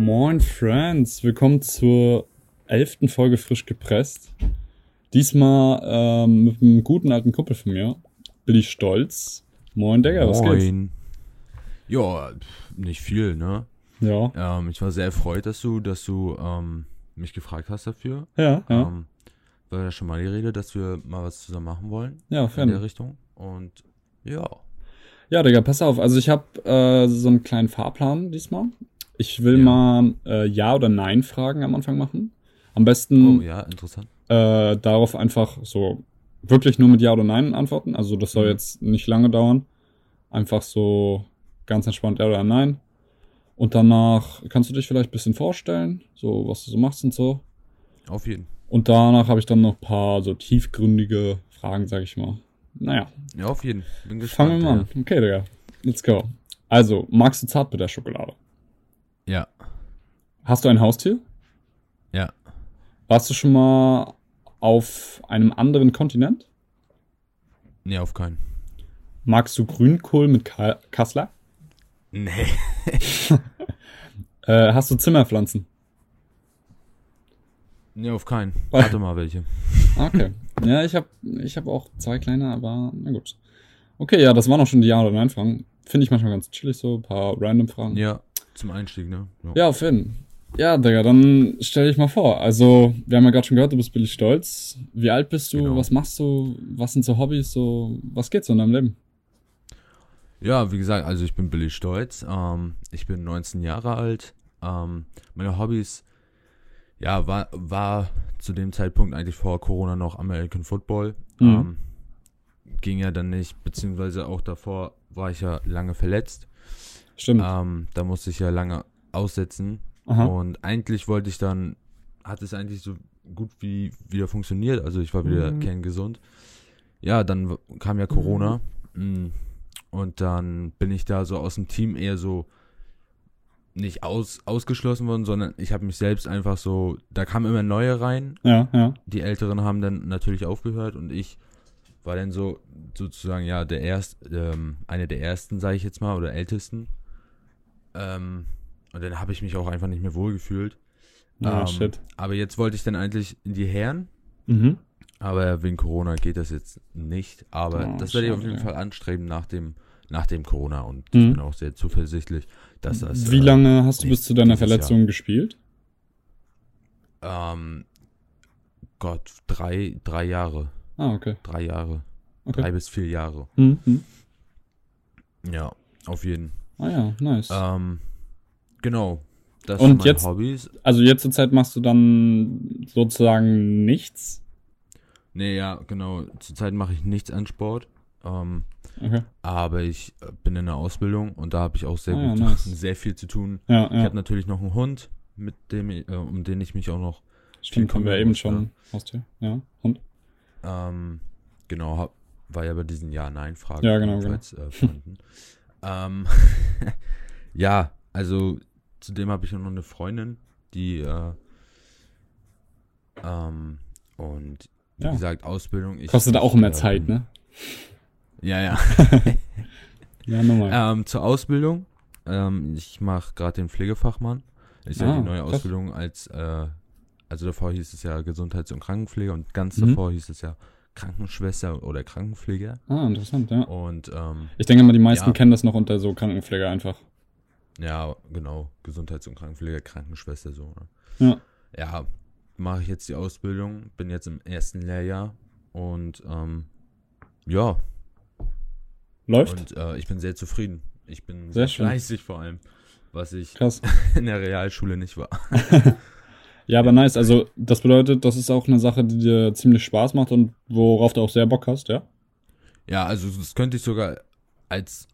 Moin Friends, willkommen zur elften Folge frisch gepresst. Diesmal ähm, mit einem guten alten Kumpel von mir, Billy Stolz. Moin Digga, was? Moin. Ja, nicht viel, ne? Ja, Ähm, ich war sehr erfreut, dass du, dass du ähm, mich gefragt hast dafür. ja, ja, Ähm, war ja schon mal die Rede, dass wir mal was zusammen machen wollen ja, in fern. der Richtung. Und ja. Ja, Digga, pass auf. Also ich habe äh, so einen kleinen Fahrplan diesmal. Ich will Ja. mal äh, Ja oder Nein Fragen am Anfang machen. Am besten Oh ja, interessant. äh, darauf einfach so wirklich nur mit Ja oder Nein antworten. Also das soll Mhm. jetzt nicht lange dauern. Einfach so ganz entspannt Ja oder Nein. Und danach kannst du dich vielleicht ein bisschen vorstellen, so was du so machst und so. Auf jeden. Und danach habe ich dann noch ein paar so tiefgründige Fragen, sag ich mal. Naja, Ja, auf jeden. Bin fangen gespannt. wir mal an. Okay, Digga. Let's go. Also, magst du Zartbitterschokolade? Ja. Hast du ein Haustier? Ja. Warst du schon mal auf einem anderen Kontinent? Nee, auf keinen. Magst du Grünkohl mit Ka Kassler? Nee. Äh, hast du Zimmerpflanzen? Nee, auf keinen. Warte mal welche. Okay. ja, ich habe ich hab auch zwei kleine, aber na gut. Okay, ja, das waren auch schon die Ja- oder Nein-Fragen. Finde ich manchmal ganz chillig so, ein paar random Fragen. Ja, zum Einstieg, ne? Ja, auf jeden Ja, Digga, dann stell dich mal vor. Also, wir haben ja gerade schon gehört, du bist billig stolz. Wie alt bist du? Genau. Was machst du? Was sind so Hobbys? So, was geht so in deinem Leben? Ja, wie gesagt, also ich bin Billy Stolz. Ähm, ich bin 19 Jahre alt. Ähm, meine Hobbys, ja, war, war zu dem Zeitpunkt eigentlich vor Corona noch American Football. Mhm. Ähm, ging ja dann nicht, beziehungsweise auch davor war ich ja lange verletzt. Stimmt. Ähm, da musste ich ja lange aussetzen. Aha. Und eigentlich wollte ich dann, hat es eigentlich so gut wie wieder funktioniert. Also ich war wieder Mhm. kerngesund. Ja, dann kam ja Corona. Mm. Und dann bin ich da so aus dem Team eher so nicht aus, ausgeschlossen worden, sondern ich habe mich selbst einfach so, da kamen immer neue rein. Ja, ja. Die Älteren haben dann natürlich aufgehört und ich war dann so sozusagen ja der erst, ähm, eine der ersten, sage ich jetzt mal, oder ältesten. Ähm, und dann habe ich mich auch einfach nicht mehr wohlgefühlt. Ah, Ähm, shit. Aber jetzt wollte ich dann eigentlich in die Herren, Mhm. aber wegen Corona geht das jetzt nicht. Aber Oh, das werde ich auf jeden ja. Fall anstreben nach dem, nach dem Corona. Und Mhm. ich bin auch sehr zuversichtlich, dass das. Wie äh, lange hast du bis zu deiner dieses Jahr- Verletzung gespielt? Ähm, Gott, drei, drei Jahre. Ah, okay. Drei Jahre. okay. Drei bis vier Jahre. Mhm. Ja, auf jeden. Ah ja, nice. Ähm, genau. Das Und sind meine jetzt- Hobbys. Also jetzt zur Zeit machst du dann sozusagen nichts? Nee, ja, genau. Zurzeit mache ich nichts an Sport. Ähm, Okay. aber ich äh, bin in der Ausbildung und da habe ich auch sehr Ah, ja, gut, nice. sehr viel zu tun. Ja, Ich ja. habe natürlich noch einen Hund, mit dem, ich- äh, um den ich mich auch noch, Stimmt, haben wir eben schon. ne? Haustier. Ja. Und? ähm, genau, hab, war ja bei diesen Ja-Nein-Fragen. Ja, genau, ebenfalls, Äh, vorhanden. ähm, ja, also zudem habe ich noch eine Freundin, die äh, ähm, und wie Ja. gesagt, Ausbildung. Ich, Kostet ich, auch mehr äh, Zeit, ne? Ja, ja. Ja, normal. Ähm, zur Ausbildung. Ähm, ich mache gerade den Pflegefachmann. Ist ja Ah, die neue krass. Ausbildung als, äh, also davor hieß es ja Gesundheits- und Krankenpflege und ganz Mhm. davor hieß es ja Krankenschwester oder Krankenpfleger. Ah, interessant, ja. Und ähm, Ich denke mal, die meisten Ja. kennen das noch unter so Krankenpfleger einfach. ja, genau, Gesundheits- und Krankenpfleger, Krankenschwester so. Ne? Ja. Ja, mache ich jetzt die Ausbildung, bin jetzt im ersten Lehrjahr und ähm, ja, Läuft? und äh, ich bin sehr zufrieden. Ich bin Sehr sehr, fleißig vor allem, was ich Krass. in der Realschule nicht war. Ja, aber nice. Also, das bedeutet, das ist auch eine Sache, die dir ziemlich Spaß macht und worauf du auch sehr Bock hast, ja? Ja, also das könnte ich sogar als,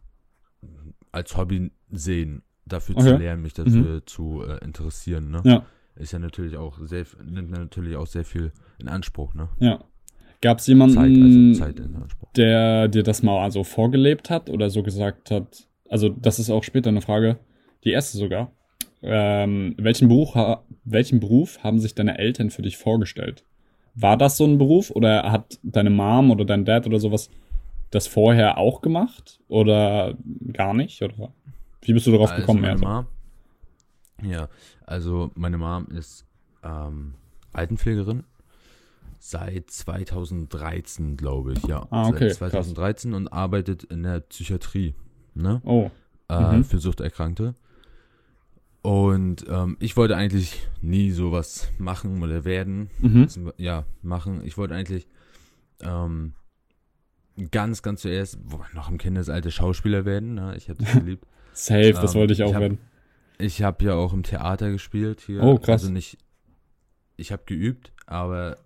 als Hobby sehen, dafür Okay. zu lernen, mich dafür zu äh, interessieren. Ne? Ja. Ist ja natürlich auch sehr, nimmt natürlich auch sehr viel in Anspruch, ne? Ja. Gab es jemanden, Zeit, also Zeit in Anspruch. der dir das mal also vorgelebt hat oder so gesagt hat? Also, das ist auch später eine Frage, die erste sogar. Ähm, welchen, Beruf, welchen Beruf haben sich deine Eltern für dich vorgestellt? War das so ein Beruf oder hat deine Mom oder dein Dad oder sowas das vorher auch gemacht oder gar nicht? Oder wie bist du darauf Also gekommen? meine? Mom, Ja, also meine Mom ist ähm, Altenpflegerin seit 2013, glaube ich, ja. Ah, okay, Seit 2013 und arbeitet in der Psychiatrie, ne? Oh. Äh, Mhm. Für Suchterkrankte. Und ähm, ich wollte eigentlich nie sowas machen oder werden. Mhm. Ja, machen. Ich wollte eigentlich ähm, ganz, ganz zuerst wo- noch im Kindesalter Schauspieler werden. Ne? Ich habe das geliebt. Safe, das Ähm, wollte ich auch ich hab- werden. Ich habe ja auch im Theater gespielt hier. Oh, krass. Also nicht, ich habe geübt, aber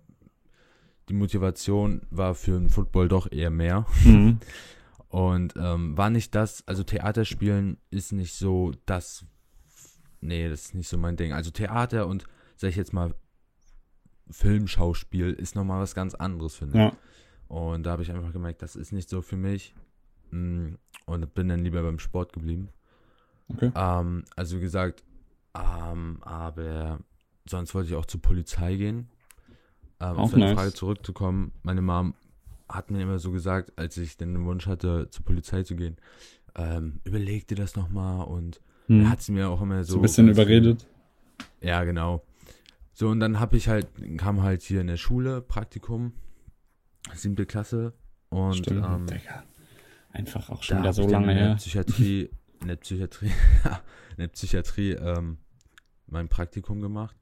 die Motivation war für den Football doch eher mehr. Mhm. Und ähm, war nicht das, also Theaterspielen ist nicht so das, nee, das ist nicht so mein Ding. Also Theater und, sag ich jetzt mal, Filmschauspiel ist nochmal was ganz anderes, finde ich. Ja. Und da habe ich einfach gemerkt, das ist nicht so für mich. Mm, Und bin dann lieber beim Sport geblieben. Okay. Ähm, also wie gesagt, ähm, aber sonst wollte ich auch zur Polizei gehen. Ähm, auf deine nice. Frage zurückzukommen, meine Mom hat mir immer so gesagt, als ich den Wunsch hatte, zur Polizei zu gehen, ähm, überleg dir das nochmal und Mhm. dann hat sie mir auch immer so. so ein bisschen überredet. Ja, genau. So, und dann habe ich halt, kam halt hier in der Schule, Praktikum, siebte Klasse und Stimmt, ähm, Digga. Einfach auch schon da so lange in der her. Psychiatrie, in der Psychiatrie, in der Psychiatrie ähm, mein Praktikum gemacht.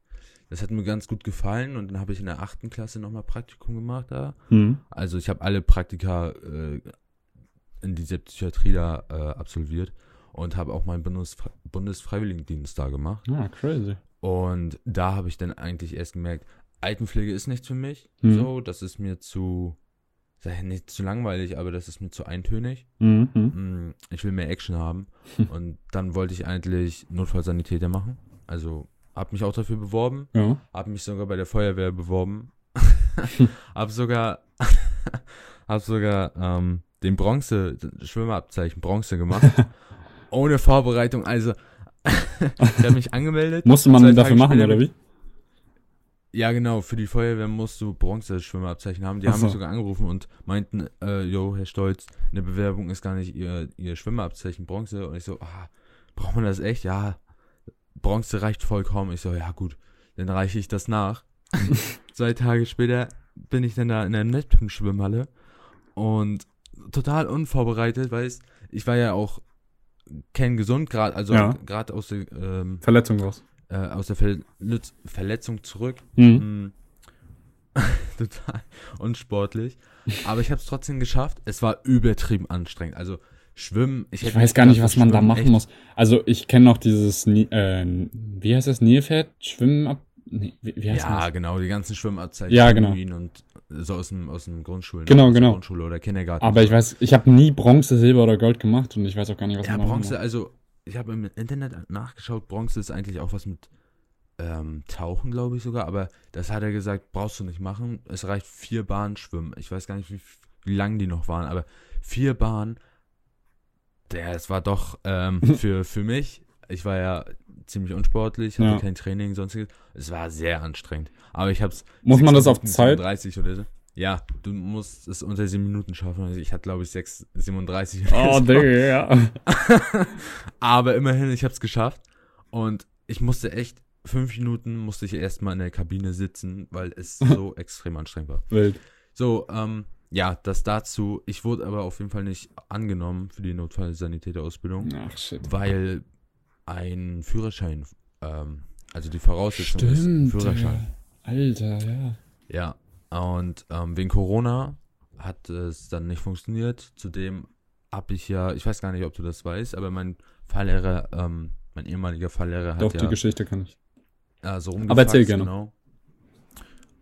Das hat mir ganz gut gefallen und dann habe ich in der achten Klasse nochmal Praktikum gemacht da. Mhm. Also ich habe alle Praktika äh, in dieser Psychiatrie da äh, absolviert und habe auch meinen Bundesfre Bundesfreiwilligendienst da gemacht. Ah, crazy. Und da habe ich dann eigentlich erst gemerkt, Altenpflege ist nichts für mich. Mhm. So, das ist mir zu, nicht zu langweilig, aber das ist mir zu eintönig. Mhm. mhm. Mm, Ich will mehr Action haben. Und dann wollte ich eigentlich Notfallsanitäter machen. Also habe mich auch dafür beworben, Ja. habe mich sogar bei der Feuerwehr beworben, habe sogar, habe sogar ähm, den Bronze, Schwimmerabzeichen Bronze gemacht, ohne Vorbereitung. Also ich habe mich angemeldet. Musste man dafür Tage machen, oder wie? Ja, genau, für die Feuerwehr musst du Bronze-Schwimmerabzeichen haben. Die Ach haben so. mich sogar angerufen und meinten, äh, yo, Herr Stolz, in der Bewerbung ist gar nicht ihr, ihr Schwimmerabzeichen Bronze. Und ich so, ah, braucht man das echt? Ja, Bronze reicht vollkommen. Ich so, ja gut, dann reiche ich das nach. Zwei Tage später bin ich dann da in der Neptun-Schwimmhalle und total unvorbereitet, weil es- ich war ja auch kerngesund, gerade also Ja. gerade aus der ähm, Verletzung raus. äh, aus der Verletz Verletzung zurück. Mhm. Mm. Total unsportlich. Aber ich habe es trotzdem geschafft. Es war übertrieben anstrengend. Also Schwimmen, ich, Ich weiß gar nicht, was man da machen echt- muss. Also ich kenne noch dieses, äh, wie heißt das, Nilpferd, Schwimmen ab, nee, wie, wie heißt Ja, das? genau, die ganzen Schwimmabzeichen. Ja, genau. Und so aus dem, aus dem Grundschulen. Genau, genau. Grundschule oder Kindergarten. Aber ich weiß, ich habe nie Bronze, Silber oder Gold gemacht und ich weiß auch gar nicht, was Ja, man Bronze, muss. also ich habe im Internet nachgeschaut, Bronze ist eigentlich auch was mit ähm, Tauchen, glaube ich sogar, aber das hat er gesagt, brauchst du nicht machen. Es reicht vier Bahnen schwimmen. Ich weiß gar nicht, wie, wie lang die noch waren, aber vier Bahnen, der, es war doch ähm, für, für mich, ich war ja ziemlich unsportlich, hatte Ja. kein Training, sonstiges. Es war sehr anstrengend. Aber ich habe es Muss man das auf Zeit? 30 oder so. Ja, du musst es unter sieben Minuten schaffen. Also ich hatte, glaube ich, 6,37 Oh, Digga, ja. aber immerhin, ich habe es geschafft. Und ich musste echt, fünf Minuten musste ich erstmal in der Kabine sitzen, weil es so extrem anstrengend war. Wild. So, ähm, ja, das dazu. Ich wurde aber auf jeden Fall nicht angenommen für die Notfallsanitäterausbildung, Ach, shit. weil ein Führerschein, ähm, also die Voraussetzung ist Stimmt, Führerschein. Digga. Alter, ja. Ja, und ähm, wegen Corona hat es dann nicht funktioniert. Zudem habe ich ja, ich weiß gar nicht, ob du das weißt, aber mein Fahrlehrer, ähm, mein ehemaliger Fahrlehrer hat Doch, ja die Geschichte kann ich. äh, so Aber erzähl rumgefaxt, gerne. Genau.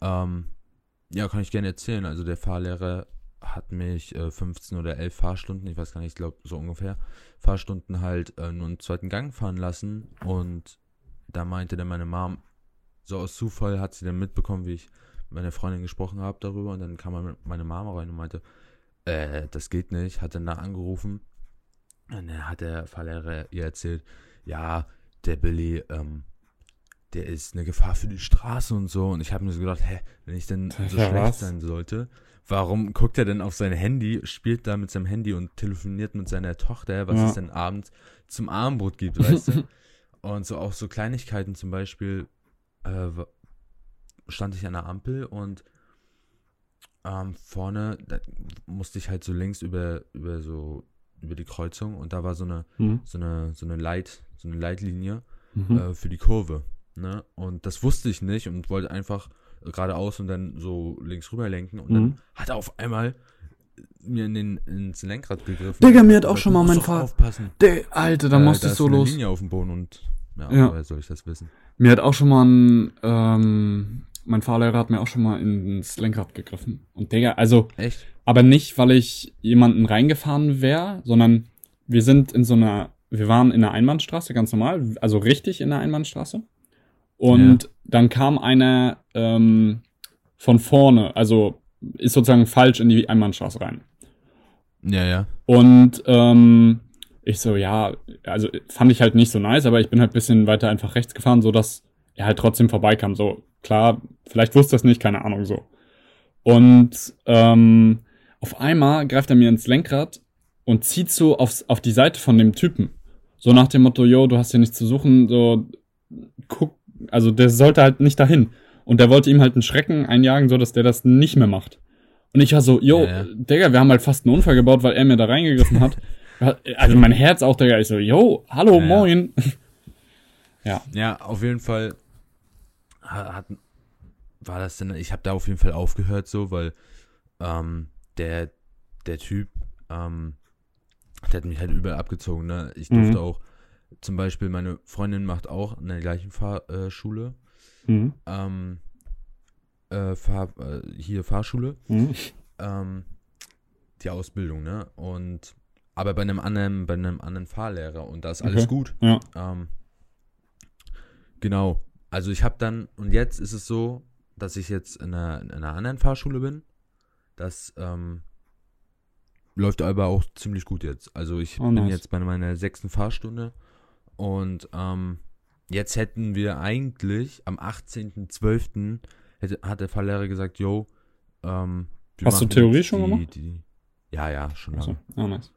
Ähm, ja, kann ich gerne erzählen. Also der Fahrlehrer hat mich äh, 15 oder 11 Fahrstunden, ich weiß gar nicht, ich glaube so ungefähr, Fahrstunden halt äh, nur einen zweiten Gang fahren lassen. Und da meinte dann meine Mom, so aus Zufall hat sie dann mitbekommen, wie ich mit meiner Freundin gesprochen habe darüber. Und dann kam meine Mama rein und meinte, äh, das geht nicht, hat dann da angerufen. Und dann hat der Fahrlehrer ihr erzählt, ja, der Billy, ähm, der ist eine Gefahr für die Straße und so. Und ich habe mir so gedacht, hä, wenn ich denn so Ja, schlecht was? sein sollte, warum guckt er denn auf sein Handy, spielt da mit seinem Handy und telefoniert mit seiner Tochter, was Ja. es denn abends zum Abendbrot gibt, weißt du? Und so auch so Kleinigkeiten zum Beispiel äh, stand ich an der Ampel und ähm, vorne da musste ich halt so links über, über so über die Kreuzung und da war so eine Mhm. so eine so eine Leit so eine Leitlinie Mhm. äh, für die Kurve. Ne? Und das wusste ich nicht und wollte einfach geradeaus und dann so links rüber lenken und Mhm. dann hat er auf einmal mir in den, ins Lenkrad gegriffen. Digga, mir hat auch gesagt, schon mal mein. Der, Alter, da Äh, musste ich so los. Linie auf dem Boden und ja, Ja. woher soll ich das wissen? Mir hat auch schon mal ein, ähm, mein Fahrlehrer hat mir auch schon mal ins Lenkrad gegriffen. Und Digga, also, Echt? aber nicht, weil ich jemanden reingefahren wäre, sondern wir sind in so einer, wir waren in einer Einbahnstraße, ganz normal, also richtig in der Einbahnstraße. Und dann kam einer ähm, von vorne, also ist sozusagen falsch in die Einbahnstraße rein. Ja, ja. Und ähm, ich so, ja, also fand ich halt nicht so nice, aber ich bin halt bisschen weiter einfach rechts gefahren, so dass er halt trotzdem vorbeikam. So, klar, vielleicht wusste er es nicht, keine Ahnung, so. Und ähm, auf einmal greift er mir ins Lenkrad und zieht so aufs, auf die Seite von dem Typen. So nach dem Motto, yo, du hast hier nichts zu suchen, so, guck, also der sollte halt nicht dahin. Und der wollte ihm halt einen Schrecken einjagen, so dass der das nicht mehr macht. Und ich war so, yo, Ja, ja. Digga, wir haben halt fast einen Unfall gebaut, weil er mir da reingegriffen hat. Also mein Herz auch, Digga, ich so, yo, hallo, Ja, ja. moin. Ja, auf jeden Fall ha- hat, war das denn, ich habe da auf jeden Fall aufgehört so, weil ähm, der, der Typ, ähm, der hat mich halt überall abgezogen, ne? Ich Mhm. durfte auch, zum Beispiel meine Freundin macht auch in der gleichen Fahrschule, äh, Mhm. ähm, äh, Fahr, äh, hier Fahrschule, Mhm. ähm, die Ausbildung, ne? Und aber bei einem anderen, bei einem anderen Fahrlehrer und da ist alles Okay. gut. Ja. Ähm, genau. Also ich habe dann, und jetzt ist es so, dass ich jetzt in einer, in einer anderen Fahrschule bin. Das ähm, läuft aber auch ziemlich gut jetzt. Also ich Oh, bin nice. jetzt bei meiner sechsten Fahrstunde und ähm, jetzt hätten wir eigentlich am 18.12. hätte- hat der Fahrlehrer gesagt, yo, ähm, wir Hast du Theorie schon die, gemacht? Die, ja, ja, schon lange. Achso, ah, nice.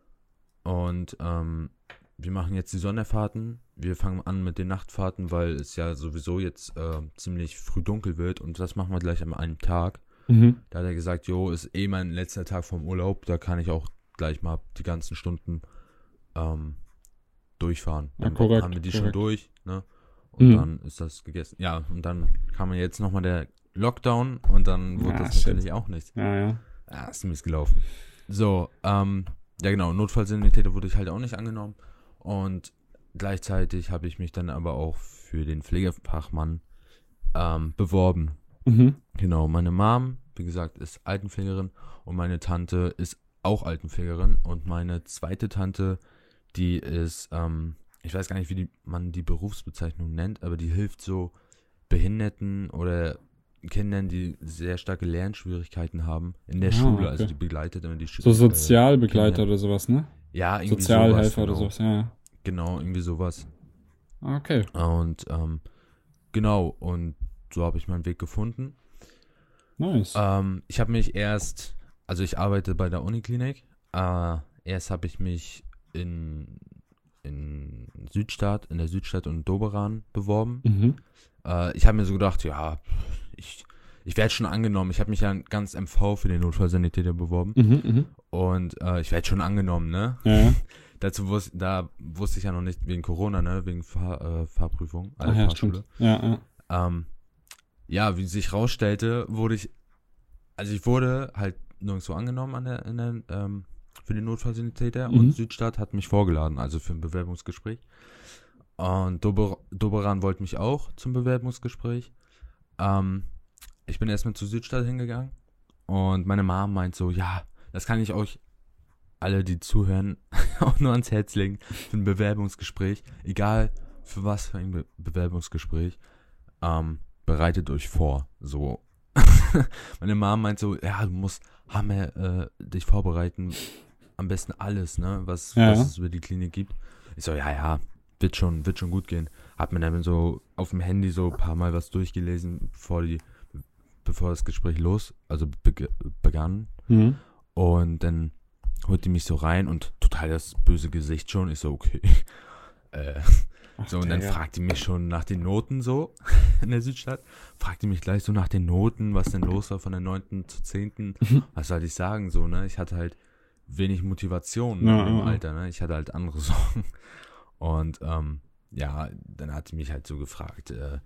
Und ähm, wir machen jetzt die Sonderfahrten. Wir fangen an mit den Nachtfahrten, weil es ja sowieso jetzt äh, ziemlich früh dunkel wird und das machen wir gleich am einen Tag. Mhm. Da hat er gesagt, jo, ist eh mein letzter Tag vom Urlaub, da kann ich auch gleich mal die ganzen Stunden ähm, durchfahren. Ja, Dann korrekt, haben wir die korrekt. schon durch, ne? Und Mhm. dann ist das gegessen. Ja, und dann kam ja jetzt nochmal der Lockdown und dann wurde Ah, das shit. natürlich auch nichts. Ja, ja. Ja, ist mies gelaufen. So, ähm, ja genau, Notfallsanitäter wurde ich halt auch nicht angenommen. Und gleichzeitig habe ich mich dann aber auch für den Pflegefachmann ähm, beworben. Mhm. Genau, meine Mom, wie gesagt, ist Altenpflegerin und meine Tante ist auch Altenpflegerin und meine zweite Tante, die ist, ähm, ich weiß gar nicht, wie die, man die Berufsbezeichnung nennt, aber die hilft so Behinderten oder Kindern, die sehr starke Lernschwierigkeiten haben in der Ah, Schule. okay. Also die begleitet immer die Sch- So äh, Sozialbegleiter Kinder. oder sowas, ne? Ja, irgendwie Sozialhelfer sowas, oder genau. sowas, ja, ja. Genau, irgendwie sowas. Okay. Und ähm, genau, und so habe ich meinen Weg gefunden. Nice. Ähm, ich habe mich erst, also ich arbeite bei der Uniklinik. Äh, erst habe ich mich in, in Südstadt, in der Südstadt und Doberan beworben. Mhm. Äh, ich habe mir so gedacht, ja, ich, ich werde schon angenommen. Ich habe mich ja ganz MV für den Notfallsanitäter beworben. Mhm, mhm. Und äh, ich werde schon angenommen, ne? Ja. Dazu wusste, da wusste ich ja noch nicht wegen Corona, ne? Wegen Fahr, äh, Fahrprüfung, also Ach ja, Fahrschule. stimmt. Ja, ja. Ähm, ja, wie sich rausstellte, wurde ich, also ich wurde halt nirgendwo angenommen an der, in der, ähm, für den Notfallsanitäter Mhm. und Südstadt hat mich vorgeladen, also für ein Bewerbungsgespräch. Und Dober, Doberan wollte mich auch zum Bewerbungsgespräch. Ähm, ich bin erstmal zu Südstadt hingegangen und meine Mom meint so, ja, das kann ich euch alle, die zuhören, auch nur ans Herz legen für ein Bewerbungsgespräch, egal für was für ein Be Bewerbungsgespräch, ähm, bereitet euch vor. So. Meine Mom meint so, ja, du musst Hammer äh, dich vorbereiten. Am besten alles, ne, was, Ja. was es über die Klinik gibt. Ich so, ja, ja, wird schon, wird schon gut gehen. Hab mir dann so auf dem Handy so ein paar Mal was durchgelesen, bevor die, bevor das Gespräch los, also beg begann. Mhm. Und dann holt die mich so rein und total das böse Gesicht schon. Ich so, okay. äh, so, und dann Digga. fragt die mich schon nach den Noten so in der Südstadt. Fragt die mich gleich so nach den Noten, was denn los war von der 9. zur 10. Mhm. Was soll ich sagen, so, ne? Ich hatte halt wenig Motivation Ja, dem ja. Alter, ne? Ich hatte halt andere Sorgen. Und, ähm, ja, dann hat die mich halt so gefragt, äh,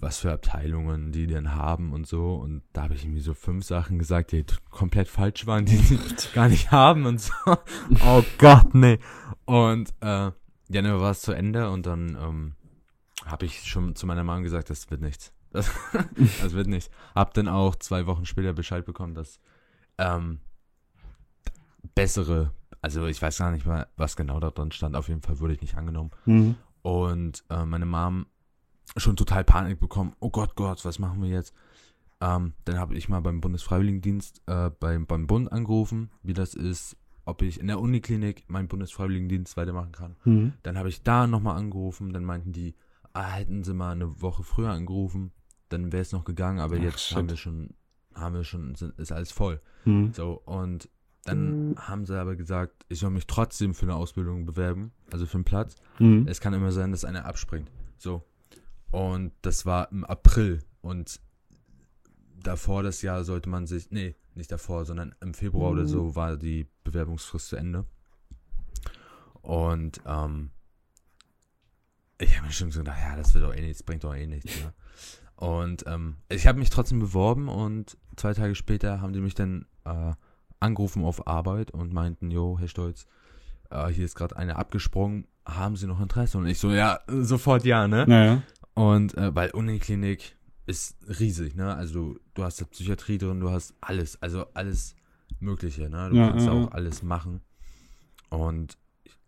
was für Abteilungen die denn haben und so. Und da habe ich irgendwie so fünf Sachen gesagt, die komplett falsch waren, die sie gar nicht haben und so. Oh Gott, nee. Und äh, ja, dann war es zu Ende und dann ähm, habe ich schon zu meiner Mom gesagt, das wird nichts. Das, das wird nichts. Hab dann auch zwei Wochen später Bescheid bekommen, dass ähm, bessere, also ich weiß gar nicht mal, was genau da drin stand. Auf jeden Fall wurde ich nicht angenommen. Mhm. Und äh, meine Mom schon total Panik bekommen. Oh Gott, Gott, was machen wir jetzt? Ähm, dann habe ich mal beim Bundesfreiwilligendienst äh, beim, beim Bund angerufen, wie das ist, ob ich in der Uniklinik meinen Bundesfreiwilligendienst weitermachen kann. Mhm. Dann habe ich da nochmal angerufen, dann meinten die, ah, hätten sie mal eine Woche früher angerufen, dann wäre es noch gegangen, aber Ach, jetzt shit. haben wir schon, haben wir schon, sind, ist alles voll. Mhm. So, und dann haben sie aber gesagt, ich soll mich trotzdem für eine Ausbildung bewerben, also für einen Platz. Mhm. Es kann immer sein, dass einer abspringt. So. Und das war im April. Und davor das Jahr sollte man sich, nee, nicht davor, sondern im Februar oder so war die Bewerbungsfrist zu Ende. Und ähm, ich habe mir schon so gedacht, ja, das wird doch eh nichts, bringt doch eh nichts. Ne? Und ähm, ich habe mich trotzdem beworben und zwei Tage später haben die mich dann äh, angerufen auf Arbeit und meinten, jo, Herr Stolz, äh, hier ist gerade einer abgesprungen, haben Sie noch Interesse? Und ich so, ja, sofort ja, ne? Naja. Und äh, weil Uniklinik ist riesig, ne? Also du, du hast Psychiatrie drin, du hast alles, also alles Mögliche, ne? Du Ja, kannst ja, auch ja. alles machen. Und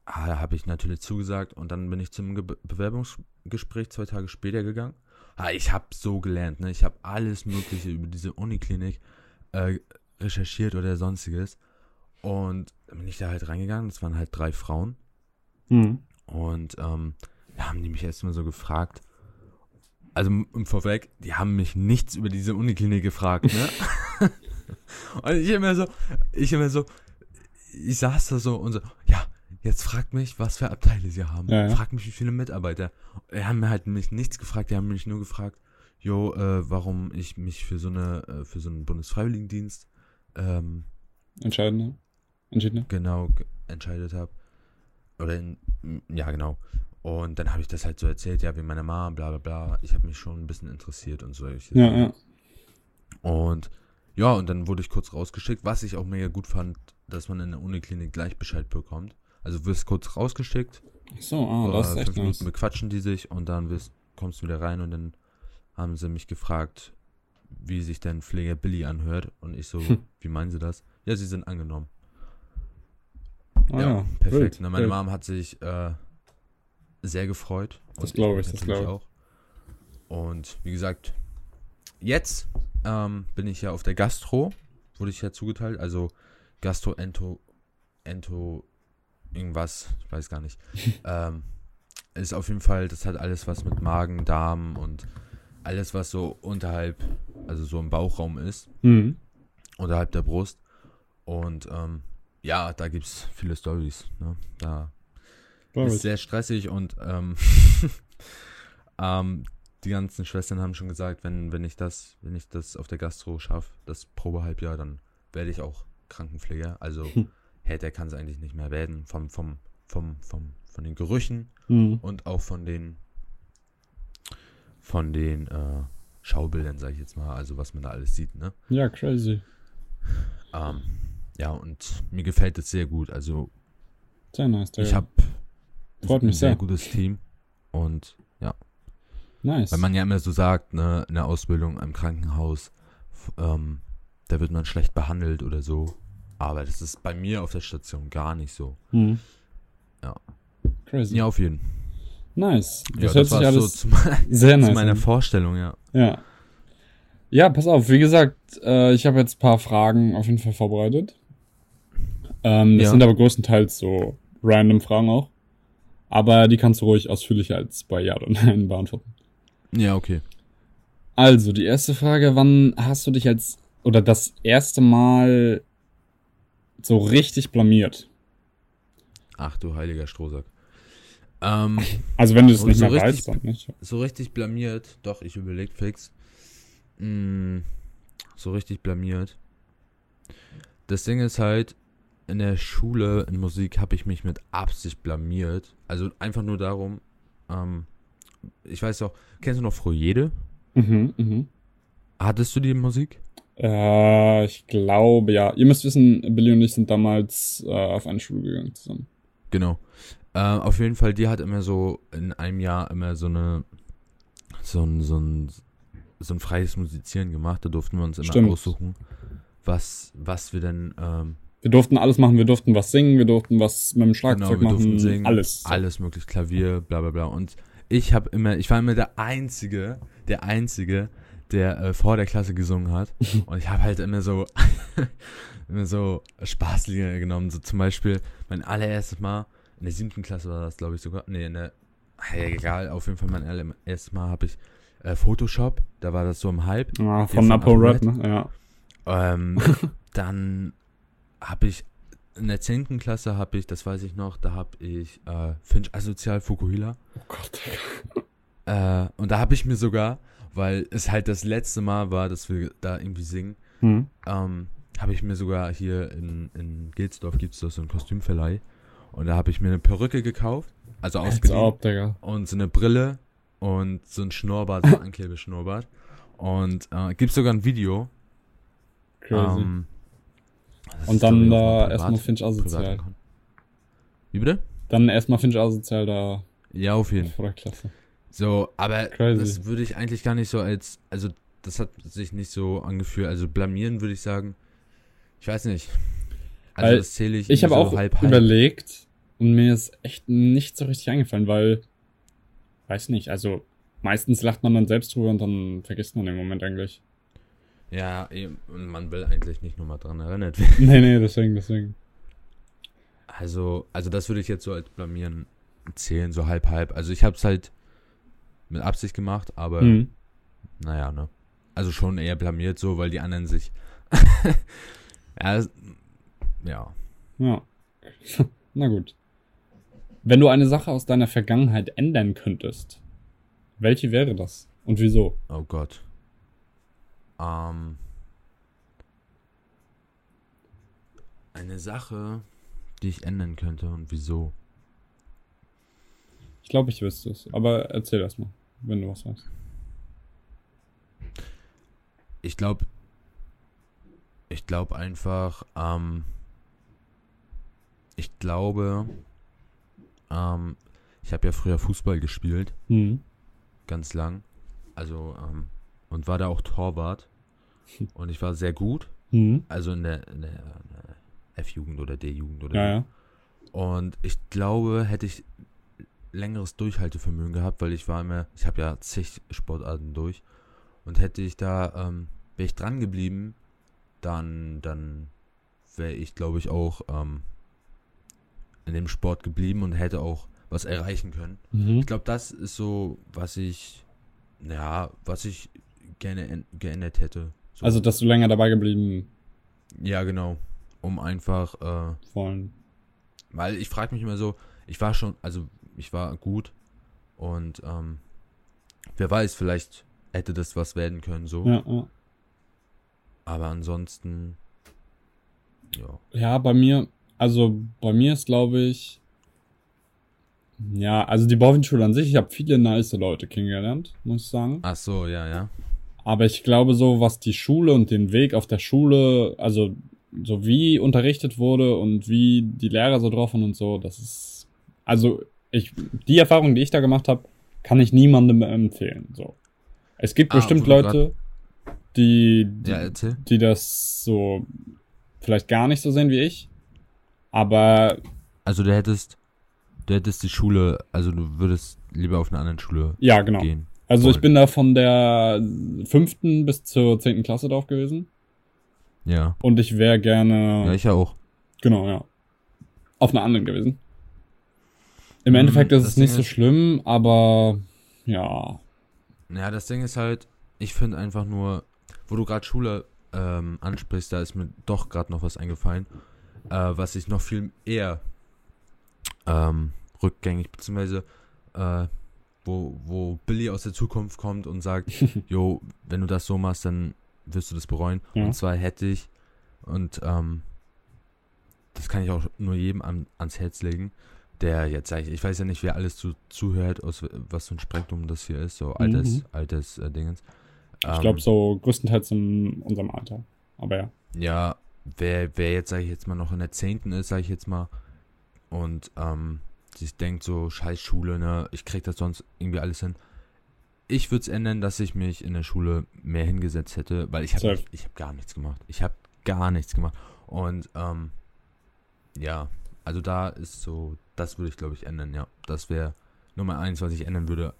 ah, da habe ich natürlich zugesagt und dann bin ich zum Ge Bewerbungsgespräch zwei Tage später gegangen. Ah, ich habe so gelernt, ne? Ich habe alles Mögliche über diese Uniklinik äh, recherchiert oder sonstiges. Und dann bin ich da halt reingegangen. Das waren halt drei Frauen. Mhm. Und ähm, da haben die mich erstmal so gefragt. Also im Vorweg, die haben mich nichts über diese Uniklinik gefragt, ne? und ich immer so, ich immer so, ich saß da so und so, ja, jetzt fragt mich, was für Abteile sie haben. Ja, ja. Fragt mich, wie viele Mitarbeiter. Die haben mir halt mich nichts gefragt, die haben mich nur gefragt, jo, äh, warum ich mich für so eine, äh, für so einen Bundesfreiwilligendienst ähm, Entscheidend. Entschieden. genau ge- entscheidet habe. Oder in, ja, genau. Und dann habe ich das halt so erzählt, ja, wie meine Mama, bla bla bla. Ich habe mich schon ein bisschen interessiert und so. Ja, ja. Und ja, und dann wurde ich kurz rausgeschickt, was ich auch mega gut fand, dass man in der Uniklinik gleich Bescheid bekommt. Also du wirst kurz rausgeschickt, Ach so, ah, das ist echt fünf Minuten nice. bequatschen die sich und dann wirst, kommst du wieder rein und dann haben sie mich gefragt, wie sich denn Pfleger Billy anhört. Und ich so, Hm. wie meinen sie das? Ja, sie sind angenommen. Ah, ja, perfekt. wild, ne, meine wild. Mom hat sich äh, sehr gefreut. Das Und glaub mich ich, das natürlich glaub auch. Und wie gesagt, jetzt ähm, bin ich ja auf der Gastro, wurde ich ja zugeteilt. Also Gastro, Ento, Ento, irgendwas, ich weiß gar nicht. ähm, ist auf jeden Fall, das hat alles was mit Magen, Darm und alles, was so unterhalb, also so im Bauchraum ist Mhm. unterhalb der Brust. Und ähm, ja, da gibt es viele Stories. Ne? Da Glaub ist ich. sehr stressig und ähm, ähm, die ganzen Schwestern haben schon gesagt, wenn, wenn ich das, wenn ich das auf der Gastro schaffe, das Probehalbjahr, dann werde ich auch Krankenpfleger. Also Hm. härter kann es eigentlich nicht mehr werden. Vom, vom, vom, vom, von den Gerüchen Mhm. und auch von den von den äh, Schaubildern, sage ich jetzt mal, also was man da alles sieht, ne? Ja, crazy. Ähm, ja, und mir gefällt es sehr gut. Also Sehr nice, ich habe ein mich sehr sehr. gutes Team und Nice. weil man ja immer so sagt, ne, in der Ausbildung im Krankenhaus, ähm, da wird man schlecht behandelt oder so. Aber das ist bei mir auf der Station gar nicht so. Mhm. Ja. Crazy. Ja, auf jeden. Nice. Ja, Das hört sich war's alles so sehr nice zu meiner an. Vorstellung, ja. Ja. Ja, pass auf, wie gesagt, äh, ich habe jetzt ein paar Fragen auf jeden Fall vorbereitet. Ähm, das Ja. sind aber größtenteils so random Fragen auch. Aber die kannst du ruhig ausführlicher als bei Ja oder Nein beantworten. Ja, okay. Also, die erste Frage, wann hast du dich als oder das erste Mal so richtig blamiert? Ach du heiliger Strohsack. Ähm, Also wenn du es nicht so mehr richtig- weißt, dann nicht. so richtig blamiert, doch, ich überleg fix. Mm, so richtig blamiert. Das Ding ist halt, in der Schule in Musik habe ich mich mit Absicht blamiert. Also einfach nur darum, ähm, ich weiß auch, kennst du noch Frojede? Mhm, mhm. Hattest du die Musik? Äh, ich glaube, ja. Ihr müsst wissen, Billy und ich sind damals äh, auf eine Schule gegangen zusammen. Genau. Äh, auf jeden Fall, die hat immer so in einem Jahr immer so eine so ein, so ein, so ein freies Musizieren gemacht. Da durften wir uns immer Stimmt. aussuchen, was, was wir denn ähm, Wir durften alles machen, wir durften was singen, wir durften was mit dem Schlagzeug Genau, wir durften machen, singen, alles. alles möglich, Klavier, bla bla bla. Und ich habe immer, ich war immer der Einzige, der Einzige, der äh, vor der Klasse gesungen hat. Und ich habe halt immer so, immer so Spaßlieder genommen. So zum Beispiel mein allererstes Mal, in der siebten Klasse war das, glaube ich, sogar. Nee, in der, hey, egal, auf jeden Fall mein allererstes Mal habe ich äh, Photoshop, da war das so im Hype. Ja, von Napo Apo Rap, Red. ne? Ja. Ähm, dann habe ich in der 10. Klasse habe ich, das weiß ich noch, da habe ich äh, Finch Asozial Fukuhila. Oh Gott. Äh, und da habe ich mir sogar, weil es halt das letzte Mal war, dass wir da irgendwie singen, Hm. ähm, habe ich mir sogar hier in, in Gilsdorf gibt es so einen Kostümverleih. Und da habe ich mir eine Perücke gekauft, also Als ausgeliehen. Und so eine Brille und so ein Schnurrbart, so ein Anklebeschnurrbart. Und äh, gibt sogar ein Video. Crazy. Ähm, Und dann da meinem erstmal Finch asozial. Wie bitte? Dann erstmal Finch asozial da Ja, auf jeden Fall. Klasse. So, aber Crazy. das würde ich eigentlich gar nicht so als, also das hat sich nicht so angefühlt. Also blamieren würde ich sagen, ich weiß nicht. Also das zähle ich. Ich habe irgendwie auch so halb, halb. überlegt und mir ist echt nicht so richtig eingefallen, weil, weiß nicht, also meistens lacht man dann selbst drüber und dann vergisst man den Moment eigentlich. Ja, und man will eigentlich nicht nochmal dran erinnert werden. nee, nee, deswegen, deswegen. Also, also das würde ich jetzt so als blamieren zählen, so halb, halb. Also ich habe es halt mit Absicht gemacht, aber Hm. naja, ne. Also schon eher blamiert so, weil die anderen sich. ja, ja. Ja. Na gut. Wenn du eine Sache aus deiner Vergangenheit ändern könntest, welche wäre das? Und wieso? Oh Gott. Ähm. Eine Sache, die ich ändern könnte und wieso. Ich glaube, ich wüsste es. Aber erzähl erst mal, wenn du was weißt. Ich glaube, ich glaube einfach, ähm, ich glaube, ähm, ich habe ja früher Fußball gespielt, Hm. ganz lang, also, ähm, und war da auch Torwart und ich war sehr gut, Hm. also in der, in der, F-Jugend oder D-Jugend oder Ja, ja. Und ich glaube, hätte ich längeres Durchhaltevermögen gehabt, weil ich war immer, ich habe ja zig Sportarten durch. Und hätte ich da, ähm, wäre ich dran geblieben, dann, dann wäre ich, glaube ich, auch ähm, in dem Sport geblieben und hätte auch was erreichen können. Mhm. Ich glaube, das ist so, was ich, ja, was ich gerne geändert hätte. So. Also, dass du länger dabei geblieben ja, genau. Um einfach, äh, wollen. Weil ich frage mich immer so, ich war schon, also ich war gut und ähm, wer weiß, vielleicht hätte das was werden können so. Ja, ja. Aber ansonsten, ja. Ja, bei mir, also bei mir ist, glaube ich, ja, also die Bauwindschule an sich, ich habe viele nice Leute kennengelernt, muss ich sagen. Ach so, ja, ja. Aber ich glaube so, was die Schule und den Weg auf der Schule, also so wie unterrichtet wurde und wie die Lehrer so drauf waren und so, das ist, also ich, die Erfahrung, die ich da gemacht habe, kann ich niemandem empfehlen. So, es gibt Ah, bestimmt Leute, die, die Ja, die das so vielleicht gar nicht so sehen wie ich. Aber Also du hättest, du hättest die Schule, also du würdest lieber auf eine andere Schule ja, genau. gehen. Also ich bin da von der fünften bis zur zehnten Klasse drauf gewesen. Ja. Und ich wäre gerne, Ja, ich ja auch. genau, ja, auf einer anderen gewesen. Im Mm, Endeffekt ist es nicht Ding so ist- schlimm, aber ja, Ja, das Ding ist halt, ich finde einfach nur, wo du gerade Schule ähm, ansprichst, da ist mir doch gerade noch was eingefallen, äh, was ich noch viel eher ähm, rückgängig, beziehungsweise äh, wo, wo Billy aus der Zukunft kommt und sagt, jo, wenn du das so machst, dann wirst du das bereuen. Ja. Und zwar hätte ich, und ähm, das kann ich auch nur jedem an, ans Herz legen, der jetzt, sag ich, ich weiß ja nicht, wer alles zu, zuhört, aus was für ein Spektrum das hier ist, so altes, Mhm. altes äh, Dingens. Ich Ähm, glaube so größtenteils in unserem Alter. Aber ja. Ja, wer, wer jetzt, sage ich jetzt mal, noch in der Zehnten ist, sage ich jetzt mal, und ähm, sich denkt so, scheiß Schule, ne, ich krieg das sonst irgendwie alles hin. Ich würde es ändern, dass ich mich in der Schule mehr hingesetzt hätte, weil ich habe ich hab gar nichts gemacht. Ich habe gar nichts gemacht. Und ähm, ja, also da ist so, das würde ich glaube ich ändern, ja. Das wäre Nummer eins, was ich ändern würde.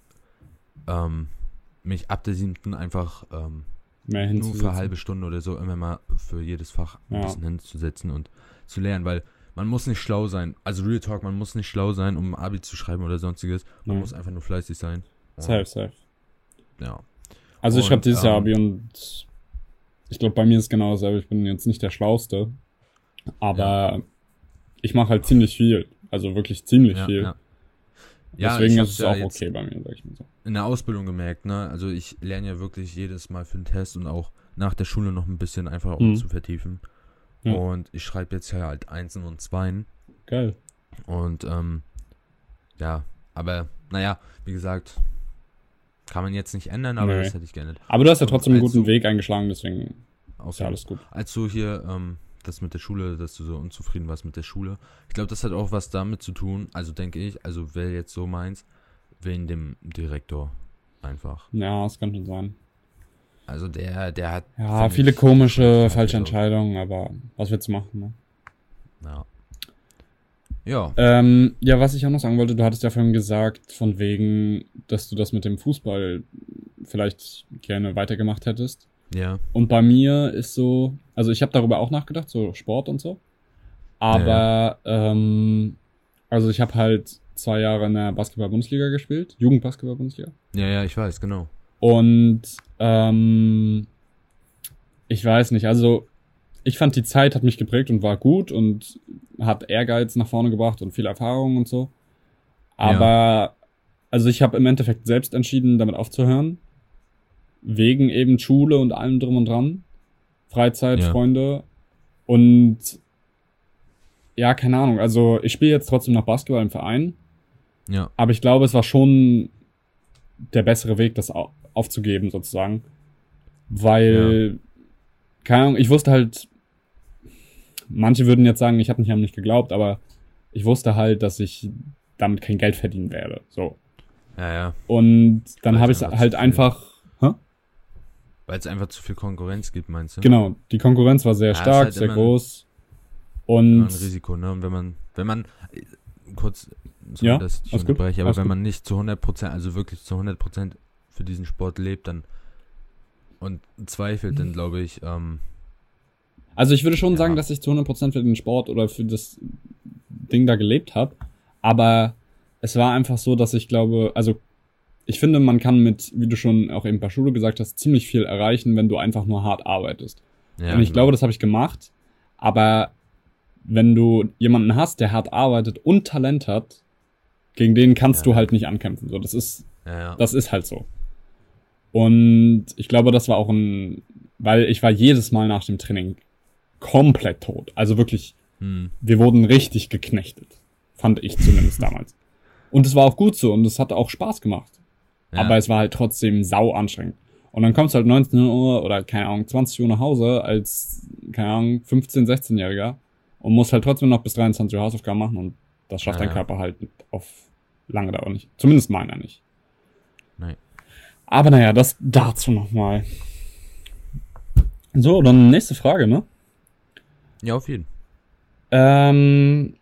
Ähm, mich ab der siebten einfach ähm, Mehr nur hinzusetzen. für eine halbe Stunde oder so immer mal für jedes Fach ein Ja. bisschen hinzusetzen und zu lernen, weil man muss nicht schlau sein. Also Real Talk, man muss nicht schlau sein, um Abi zu schreiben oder sonstiges. Man Nee. muss einfach nur fleißig sein. Und, Safe, safe. Ja. Also ich Und, schreibe dieses Jahr ähm, Abi und ich glaube, bei mir ist genau dasselbe. Ich bin jetzt nicht der Schlauste, aber ich mache halt ziemlich viel. Also wirklich ziemlich Ja, viel. Ja. Deswegen ist es auch okay bei mir, sag ich mal so. in der Ausbildung gemerkt, ne? Also ich lerne ja wirklich jedes Mal für den Test und auch nach der Schule noch ein bisschen einfach um Mhm. zu vertiefen. Ja. Und ich schreibe jetzt ja halt Einsen und Zweien. Geil. Und ähm, ja, aber naja, wie gesagt, kann man jetzt nicht ändern, aber Nee. das hätte ich gerne. Aber du hast ja trotzdem einen guten Weg eingeschlagen, deswegen ist ja alles gut. Als du hier ähm, das mit der Schule, dass du so unzufrieden warst mit der Schule, ich glaube, das hat auch was damit zu tun, also denke ich, also wer jetzt so meins, wegen dem Direktor einfach. Ja, das kann schon sein. Also der, der hat. Ja, viele komische, falsche. Entscheidungen, aber was willst du machen, ne? Ja. Ja, Ähm, ja, was ich auch noch sagen wollte, du hattest ja vorhin gesagt, von wegen, dass du das mit dem Fußball vielleicht gerne weitergemacht hättest. Ja, Und bei mir ist so, also ich habe darüber auch nachgedacht, so Sport und so. Aber, ähm, also ich habe halt zwei Jahre in der Basketball-Bundesliga gespielt, Jugendbasketball-Bundesliga. ja, ja, ich weiß, genau. Und ähm, ich weiß nicht, also ich fand die Zeit hat mich geprägt und war gut und hat Ehrgeiz nach vorne gebracht und viel Erfahrung und so. Aber also ich habe im Endeffekt selbst entschieden, damit aufzuhören. Wegen eben Schule und allem drum und dran. Freizeit, Ja. Freunde. Und ja, keine Ahnung. Also ich spiele jetzt trotzdem noch Basketball im Verein. Ja, Aber ich glaube, es war schon der bessere Weg, das au aufzugeben, sozusagen. Weil, keine Ahnung, ich wusste halt, manche würden jetzt sagen, ich habe nicht an mich geglaubt, aber ich wusste halt, dass ich damit kein Geld verdienen werde. So. ja, ja. Und dann habe es ich einfach halt einfach. Weil es einfach zu viel Konkurrenz gibt, meinst du? Genau, die Konkurrenz war sehr Ja, stark, halt sehr groß. Und ein Risiko, ne? Und wenn man, wenn man, äh, kurz, sorry, Ja, dass ich unterbreche, aber wenn gut. man nicht zu 100%, also wirklich zu 100% für diesen Sport lebt, dann und zweifelt, dann glaube ich, ähm, Also ich würde schon Ja. sagen, dass ich zu 100% für den Sport oder für das Ding da gelebt habe. Aber es war einfach so, dass ich glaube, also ich finde, man kann mit, wie du schon auch eben bei Schule gesagt hast, ziemlich viel erreichen, wenn du einfach nur hart arbeitest. ja, und ich genau. glaube, das habe ich gemacht. Aber wenn du jemanden hast, der hart arbeitet und Talent hat, gegen den kannst Ja. du halt nicht ankämpfen. So, das ist ja, das ist halt so. Und ich glaube, das war auch ein, weil ich war jedes Mal nach dem Training komplett tot. Also wirklich, Hm. wir wurden richtig geknechtet. Fand ich zumindest damals. Und es war auch gut so und es hat auch Spaß gemacht. Ja. Aber es war halt trotzdem sau anstrengend. Und dann kommst du halt 19 Uhr oder keine Ahnung, 20 Uhr nach Hause als, keine Ahnung, 15-, 16-Jähriger und musst halt trotzdem noch bis 23 Uhr Hausaufgaben machen und das schafft Ja, dein. Körper halt auf lange Dauer nicht. Zumindest meiner nicht. Nein. Aber naja, das dazu nochmal. So, dann nächste Frage, ne? Ja, auf jeden. Ähm,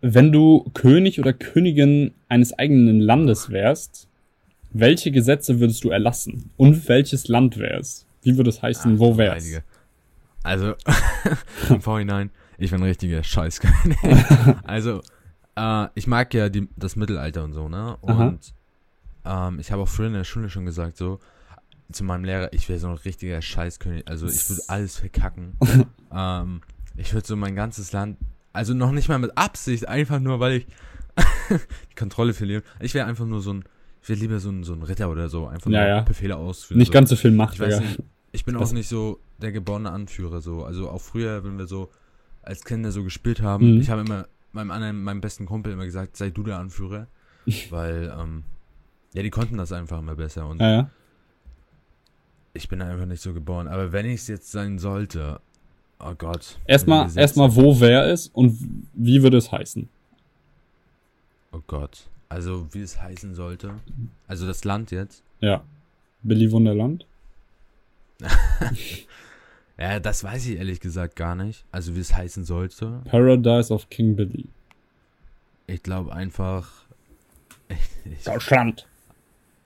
wenn du König oder Königin eines eigenen Landes wärst, welche Gesetze würdest du erlassen? Und welches Land wär's? Wie würde es heißen? Ach, wo wär's? Heilige. Also, im Vorhinein, ich bin ein richtiger Scheißkönig. also, äh, ich mag ja die, das Mittelalter und so, ne? Und ähm, ich habe auch früher in der Schule schon gesagt, so, zu meinem Lehrer, ich wäre so ein richtiger Scheißkönig. Also, ich würde alles verkacken. ähm, ich würde so mein ganzes Land, also noch nicht mal mit Absicht, einfach nur, weil ich die Kontrolle verlieren. Ich wäre einfach nur so ein, ich wäre lieber so ein, so ein Ritter oder so, einfach Ja, nur ja. Befehle ausführen. Nicht so. ganz so viel Macht, Ich weiß Digga. nicht, ich bin Das- auch nicht so der geborene Anführer so. Also auch früher, wenn wir so als Kinder so gespielt haben, Mhm. ich habe immer meinem anderen, meinem besten Kumpel immer gesagt, sei du der Anführer, weil ähm, ja, die konnten das einfach immer besser und Ja, ja. ich bin einfach nicht so geboren. Aber wenn ich es jetzt sein sollte, oh Gott. Erstmal, erstmal, wo wer ist und wie würde es heißen? Oh Gott. Also wie es heißen sollte. Also das Land jetzt. Ja. Billy Wunderland? Ja, das weiß ich ehrlich gesagt gar nicht. Also wie es heißen sollte. Paradise of King Billy. Ich glaube einfach. Ich, Deutschland.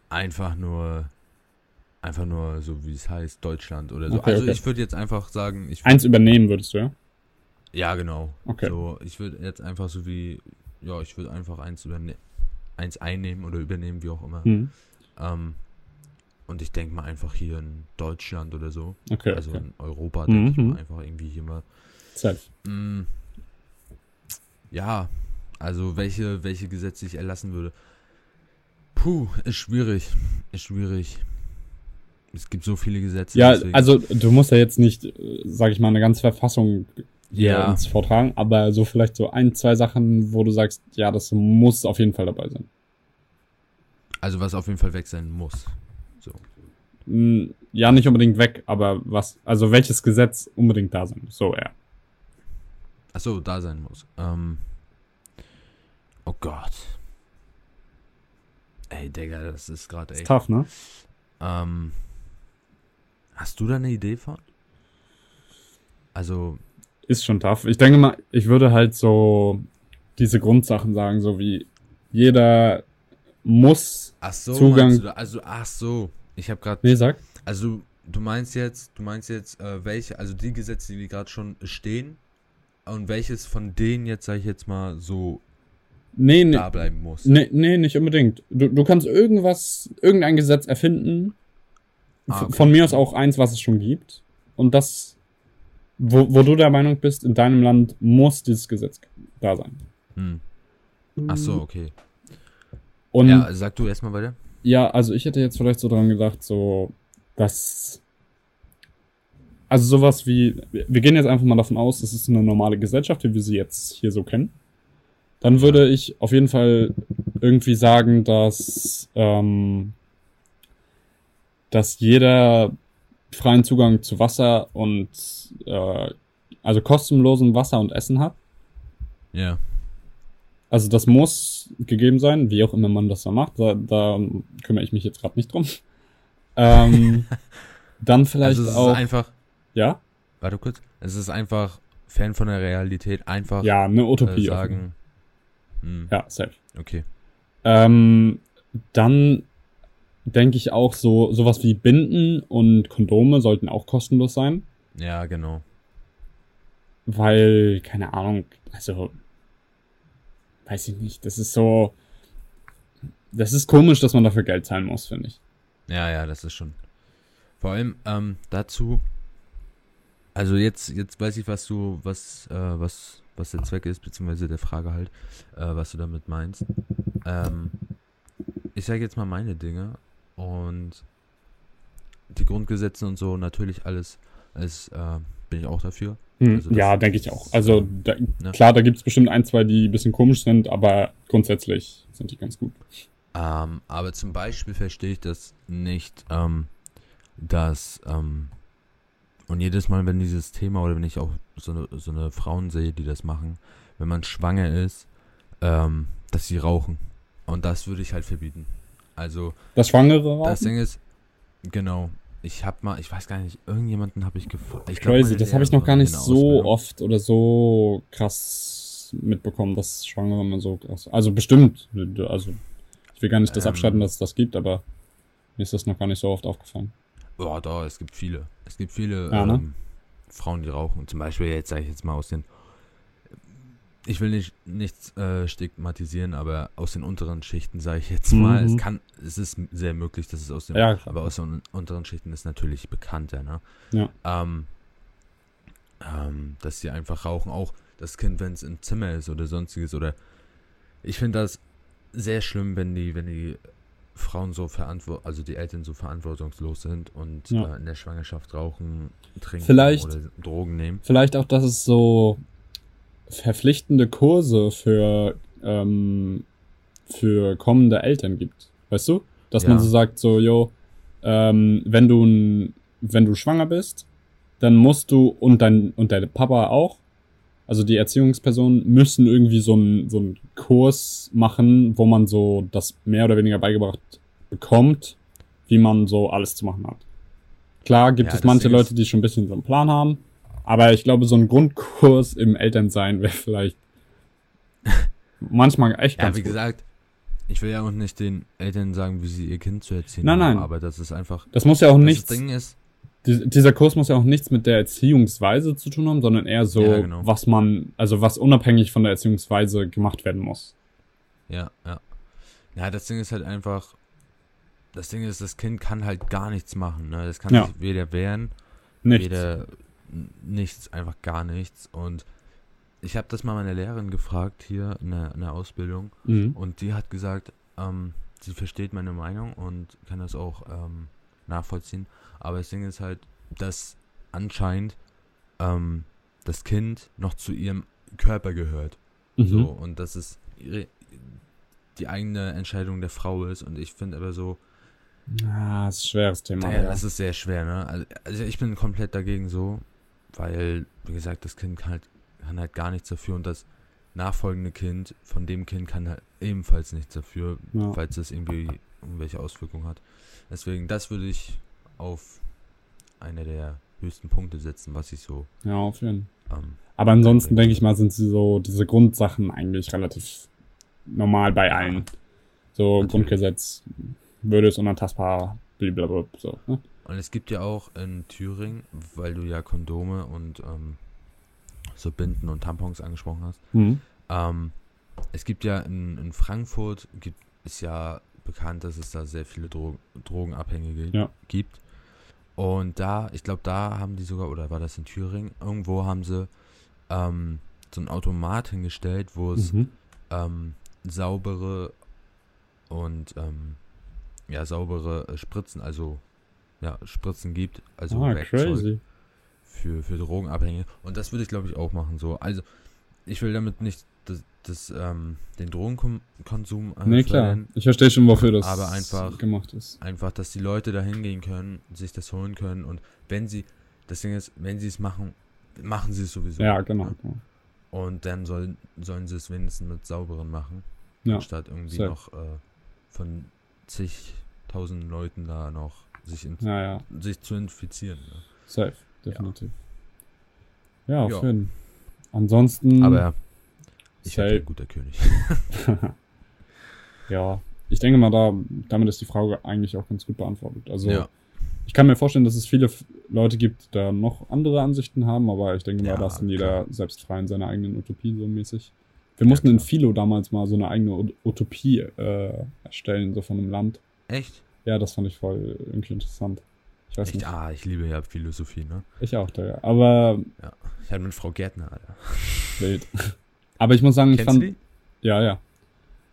einfach nur. Einfach nur so wie es heißt, Deutschland oder so. Okay, also okay. ich würde jetzt einfach sagen, ich Eins übernehmen würdest du, ja? Ja, genau. Okay. So, ich würde jetzt einfach so wie. Ja, ich würde einfach eins überne eins einnehmen oder übernehmen, wie auch immer. Hm. Ähm, und ich denke mal einfach hier in Deutschland oder so. Okay, also okay. in Europa denke ich Mhm. mal einfach irgendwie hier mal. Safe. Mm, ja, also welche, welche Gesetze ich erlassen würde. Puh, ist schwierig. Ist schwierig. Es gibt so viele Gesetze. Ja, deswegen- also du musst ja jetzt nicht, äh, sag ich mal, eine ganze Verfassung Ja. uns vortragen, aber so vielleicht so ein, zwei Sachen, wo du sagst, ja, das muss auf jeden Fall dabei sein. Also was auf jeden Fall weg sein muss. So. Hm, Ja, nicht unbedingt weg, aber was, also welches Gesetz unbedingt da sein muss. So, ja. Achso, da sein muss. Ähm, oh Gott. Ey, Digga, das ist gerade Ist echt. tough, ne? Ähm, hast du da eine Idee von? Also, Ist schon tough. Ich denke mal, ich würde halt so diese Grundsachen sagen, so wie jeder muss. ach so, Zugang- du? Also, ach so. Ich habe gerade Nee, sag. Also du meinst jetzt, du meinst jetzt, äh, welche, also die Gesetze, die gerade schon stehen und welches von denen jetzt, sag ich jetzt mal, so Nee, nee. da bleiben muss. Nee, nee, nicht unbedingt. Du, du kannst irgendwas, irgendein Gesetz erfinden. Ah, okay. Von mir aus auch eins, was es schon gibt. Und das, wo, wo du der Meinung bist, in deinem Land muss dieses Gesetz da sein. Hm. Ach so, okay. Und Ja, ja, also sag du erstmal weiter. also ich hätte jetzt vielleicht so dran gedacht, so, dass. Also sowas wie, wir wir gehen jetzt einfach mal davon aus, das ist eine normale Gesellschaft, wie wir sie jetzt hier so kennen. Dann würde ich auf jeden Fall irgendwie sagen, dass, ähm, dass jeder freien Zugang zu Wasser und äh, also kostenlosen Wasser und Essen hat. Ja. Also das muss gegeben sein, wie auch immer man das da macht. Da, da kümmere ich mich jetzt gerade nicht drum. Ähm, dann vielleicht Also es auch. ist einfach, ja? warte kurz, es ist einfach fern von der Realität, einfach Ja, eine äh, Utopie. sagen. Hm, Ja, safe. Okay. Ähm, dann denke ich auch so, sowas wie Binden und Kondome sollten auch kostenlos sein, Ja, genau. weil, keine Ahnung, also, weiß ich nicht, das ist so, das ist komisch, dass man dafür Geld zahlen muss, finde ich. Ja, ja, das ist schon. Vor allem ähm, dazu, also jetzt, jetzt weiß ich, was du, was, äh, was, was der Zweck ist, beziehungsweise der Frage halt, äh, was du damit meinst. Ähm, ich sage jetzt mal meine Dinge und die Grundgesetze und so, natürlich alles, alles äh, bin ich auch dafür. Hm, Also ja, denke ich auch. Also da, Ne? klar, da gibt's bestimmt ein, zwei, die ein bisschen komisch sind, aber grundsätzlich sind die ganz gut. Ähm, aber zum Beispiel verstehe ich das nicht, ähm, dass, ähm, und jedes Mal, wenn dieses Thema oder wenn ich auch so eine, so eine Frauen sehe, die das machen, wenn man schwanger ist, ähm, dass sie rauchen. Und das würde ich halt verbieten. Also, Das Schwangere das Rauchen? Ding ist, genau, ich habe mal, ich weiß gar nicht, irgendjemanden habe ich gefunden. Ich Crazy, das habe ich noch gar nicht so oft oder so krass mitbekommen, dass Schwangere immer so krass. Also bestimmt. Also ich will gar nicht das Ähm. abstreiten, dass es das gibt, aber mir ist das noch gar nicht so oft aufgefallen. Boah, da, es gibt viele. Es gibt viele Ja, ne? ähm, Frauen, die rauchen. Zum Beispiel, jetzt sage ich jetzt mal aus den. Ich will nicht nichts äh, stigmatisieren, aber aus den unteren Schichten sage ich jetzt mal, Mhm. es kann, es ist sehr möglich, dass es aus den, Ja, aber aus den unteren Schichten ist natürlich bekannter, ne? Ja. Ähm, ähm, dass sie einfach rauchen, auch das Kind, wenn es im Zimmer ist oder sonstiges oder ich finde das sehr schlimm, wenn die, wenn die Frauen so verantwortlich, also die Eltern so verantwortungslos sind und Ja. äh, in der Schwangerschaft rauchen, trinken Vielleicht- oder Drogen nehmen. Vielleicht auch, dass es so verpflichtende Kurse für, ähm, für kommende Eltern gibt. Weißt du? Dass Ja. man so sagt, so, jo, ähm, wenn du, wenn du schwanger bist, dann musst du und dein, und dein Papa auch, also die Erziehungspersonen müssen irgendwie so einen so einen Kurs machen, wo man so das mehr oder weniger beigebracht bekommt, wie man so alles zu machen hat. Klar gibt Ja, es manche Leute, die schon ein bisschen so einen Plan haben, aber ich glaube, so ein Grundkurs im Elternsein wäre vielleicht manchmal echt Ja, ganz wie gut. gesagt, ich will ja auch nicht den Eltern sagen, wie sie ihr Kind zu erziehen Nein, haben, nein. aber das ist einfach, Das muss ja auch das nichts, Ding ist, die- dieser Kurs muss ja auch nichts mit der Erziehungsweise zu tun haben, sondern eher so, Ja, genau. was man, also was unabhängig von der Erziehungsweise gemacht werden muss. ja, ja. Ja, das Ding ist halt einfach, das Ding ist, das Kind kann halt gar nichts machen, ne? Das kann Ja. sich weder wehren, Nichts. weder nichts, einfach gar nichts und ich habe das mal meine Lehrerin gefragt hier in der, in der Ausbildung Mhm. und die hat gesagt, ähm, sie versteht meine Meinung und kann das auch ähm, nachvollziehen. Aber das Ding ist halt, dass anscheinend ähm, das Kind noch zu ihrem Körper gehört. Mhm. So, und dass es ihre, die eigene Entscheidung der Frau ist. Und ich finde aber so, Ah, ist ein schweres Thema. naja, ja. das ist sehr schwer, ne? Also, also ich bin komplett dagegen so, weil, wie gesagt, das Kind kann halt, kann halt gar nichts dafür und das nachfolgende Kind von dem Kind kann halt ebenfalls nichts dafür, Ja. falls es irgendwie irgendwelche Auswirkungen hat. Deswegen, das würde ich auf eine der höchsten Punkte setzen, was ich so ja, auf jeden Fall. ähm, Aber ansonsten denke ich mal, sind sie so diese Grundsachen eigentlich relativ normal bei allen. So Natürlich. Grundgesetz, Würde ist unantastbar, blablabla, so. Ne? Und es gibt ja auch in Thüringen, weil du ja Kondome und ähm, so Binden und Tampons angesprochen hast, Mhm. Ähm, es gibt ja in, in Frankfurt, gibt, ist ja bekannt, dass es da sehr viele Dro Drogenabhängige Ja. gibt. Und da, ich glaube, da haben die sogar, oder war das in Thüringen, irgendwo haben sie ähm, so ein Automat hingestellt, wo es Mhm. ähm, saubere und ähm, ja, saubere Spritzen, also ja, Spritzen gibt, also ah, Werkzeug crazy. für, für Drogenabhängige. Und das würde ich, glaube ich, auch machen. So. Also, ich will damit nicht das, das, ähm, den Drogenkonsum äh, Nee, klar. Ich verstehe schon, wofür das Aber einfach- gemacht ist. Einfach, dass die Leute da hingehen können, sich das holen können. Und wenn sie, das Ding ist, wenn sie es machen, machen sie es sowieso. Ja, genau. genau. Und dann sollen, sollen sie es wenigstens mit sauberen machen. Ja, Anstatt irgendwie safe. noch äh, von zigtausend Leuten da noch sich, in, Ja, ja, sich zu infizieren. Ne? safe, definitiv. Ja, auf Ja. jeden Ansonsten. Aber ich bin ein guter König. ja, ich denke mal, da, damit ist die Frage eigentlich auch ganz gut beantwortet. Also, ja. ich kann mir vorstellen, dass es viele Leute gibt, die da noch andere Ansichten haben, aber ich denke mal, Ja, da ist dann jeder klar. selbst frei in seiner eigenen Utopie so mäßig. Wir mussten in klar. Philo damals mal so eine eigene Ut- Utopie äh, erstellen, so von einem Land. Echt? Ja, das fand ich voll irgendwie interessant. Ich weiß Echt? nicht. Ah, ich liebe ja Philosophie, ne? Ich auch, Digga. Aber Ich hatte mit Frau Gärtner, Alter. wild. Aber ich muss sagen, ich Kennst fand. du die? Ja, ja.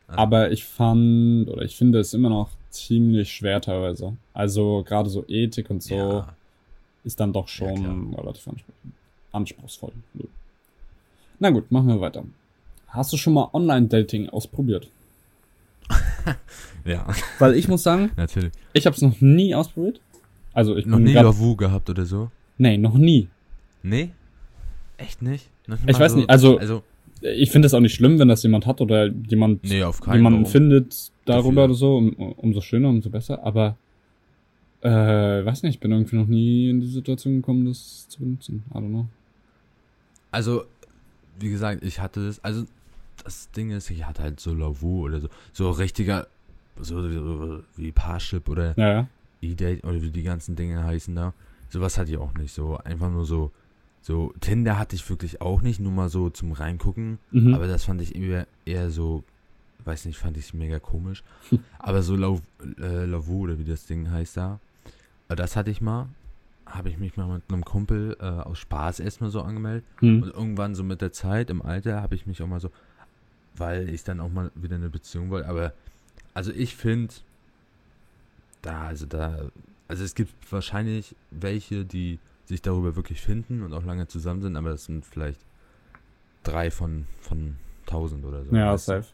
Ah. Aber ich fand, oder ich finde es immer noch ziemlich schwer teilweise. Also gerade so Ethik und so Ja. ist dann doch Ja, schon relativ anspruch- anspruchsvoll. Na gut, machen wir weiter. Hast du schon mal Online-Dating ausprobiert? ja, Weil ich muss sagen, natürlich. ich habe es noch nie ausprobiert. Also ich Noch nie Lavu gehabt oder so? Nee, noch nie. Nee? Echt nicht? Ich weiß nicht, also- Also, Ich finde es auch nicht schlimm, wenn das jemand hat oder jemand nee, auf keinen jemanden Fall. findet darüber Dafür. oder so, um, umso schöner, umso besser. Aber äh, weiß nicht, ich bin irgendwie noch nie in die Situation gekommen, das zu benutzen. I don't know. Also, wie gesagt, ich hatte das, also, das Ding ist, ich hatte halt so Lavu oder so, so richtiger, so, wie Parship oder Ja. E-Date oder wie die ganzen Dinge heißen da. Sowas hatte ich auch nicht. So einfach nur so. So, Tinder hatte ich wirklich auch nicht, nur mal so zum Reingucken. Mhm. Aber das fand ich eher, eher so, weiß nicht, fand ich mega komisch. Aber so äh, Lavu oder wie das Ding heißt da, äh, das hatte ich mal. Habe ich mich mal mit einem Kumpel äh, aus Spaß erstmal so angemeldet. Hm. Und irgendwann so mit der Zeit, im Alter, habe ich mich auch mal so weil ich dann auch mal wieder eine Beziehung wollte. Aber, also ich finde, da, also da, also es gibt wahrscheinlich welche, die sich darüber wirklich finden und auch lange zusammen sind, aber das sind vielleicht drei von, von tausend oder so. Ja, safe.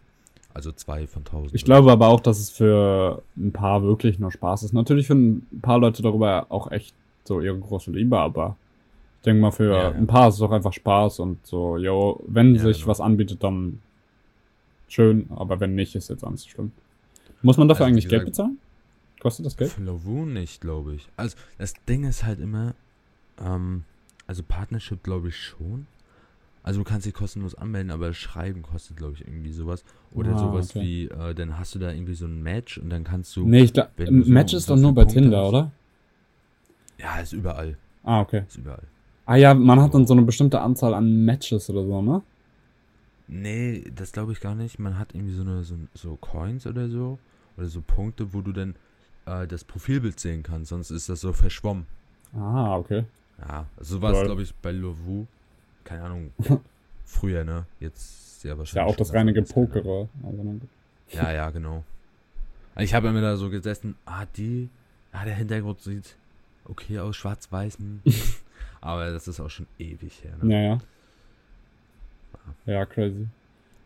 Also zwei von tausend. Ich glaube aber auch, dass es für ein paar wirklich nur Spaß ist. Natürlich finden ein paar Leute darüber auch echt so ihre große Liebe, aber ich denke mal, für Ja, ja. ein paar ist es auch einfach Spaß und so, yo, wenn Ja, sich genau. was anbietet, dann schön, aber wenn nicht, ist jetzt auch nicht so schlimm. Muss man dafür Also, eigentlich Geld bezahlen? Kostet das Geld? Für Lavu nicht, glaube ich. Also, das Ding ist halt immer, ähm, also Partnership glaube ich schon. Also du kannst dich kostenlos anmelden, aber Schreiben kostet, glaube ich, irgendwie sowas. Oder Ah, sowas okay. wie, äh, dann hast du da irgendwie so ein Match und dann kannst du. Nee, ich glaube, so Match ist doch nur bei Punkte Tinder, hast. oder? Ja, ist überall. Ah, okay. Ist überall. Ah ja, man hat dann so eine bestimmte Anzahl an Matches oder so, ne? Nee, das glaube ich gar nicht. Man hat irgendwie so eine so, so Coins oder so. Oder so Punkte, wo du dann äh, das Profilbild sehen kannst. Sonst ist das so verschwommen. Ah, okay. Ja, so war es, glaube ich, bei Lovu. Keine Ahnung. Früher, ne? Jetzt ja wahrscheinlich. Ja auch das reine. Gepokere. Also, gut. Ja, ja, genau. Ich habe immer da so gesessen, ah, die, ah, der Hintergrund sieht okay aus, schwarz-weiß. hm. Aber das ist auch schon ewig her, ne? Ja, ja. Ja, crazy.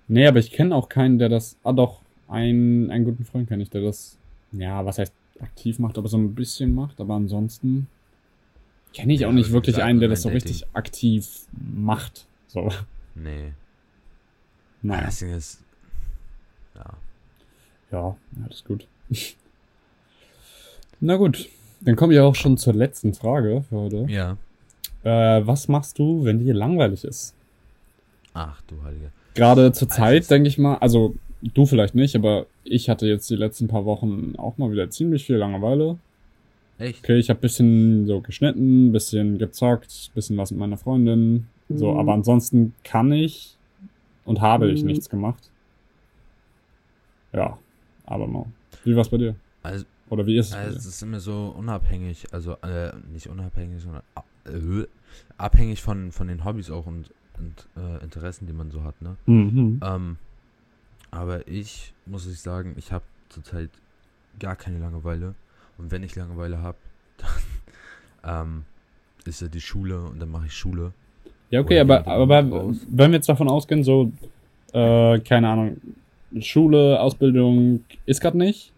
Nee, aber ich kenne auch keinen, der das. Ah, doch, einen, einen guten Freund kenne ich, der das. Ja, was heißt aktiv macht, aber so ein bisschen macht. Aber ansonsten kenne ich Ja, auch nicht wirklich gesagt, einen, der das so Online-Dating. richtig aktiv macht. So, Nee. naja. Das Ding ist, ja. Ja, alles gut. Na gut, dann komme ich auch schon zur letzten Frage für heute. Ja. Äh, was machst du, wenn dir langweilig ist? Ach, du Heiliger. Gerade zur Also Zeit, denke ich mal, also du vielleicht nicht, aber ich hatte jetzt die letzten paar Wochen auch mal wieder ziemlich viel Langeweile. Echt? Okay, ich habe bisschen so geschnitten, bisschen gezockt, bisschen was mit meiner Freundin. So, Mhm. aber ansonsten kann ich und habe ich Mhm. nichts gemacht. Ja, aber no. Wie war's bei dir? Also, Oder wie ist es also es ist immer so unabhängig, also äh, nicht unabhängig, sondern äh, abhängig von, von den Hobbys auch und, und äh, Interessen, die man so hat, ne? Mhm. Ähm, aber ich muss ich sagen, ich habe zurzeit gar keine Langeweile. Und wenn ich Langeweile habe, dann ähm, ist ja die Schule und dann mache ich Schule. Ja, okay, aber, aber wenn wir jetzt davon ausgehen, so, äh, keine Ahnung, Schule, Ausbildung ist gerade nicht.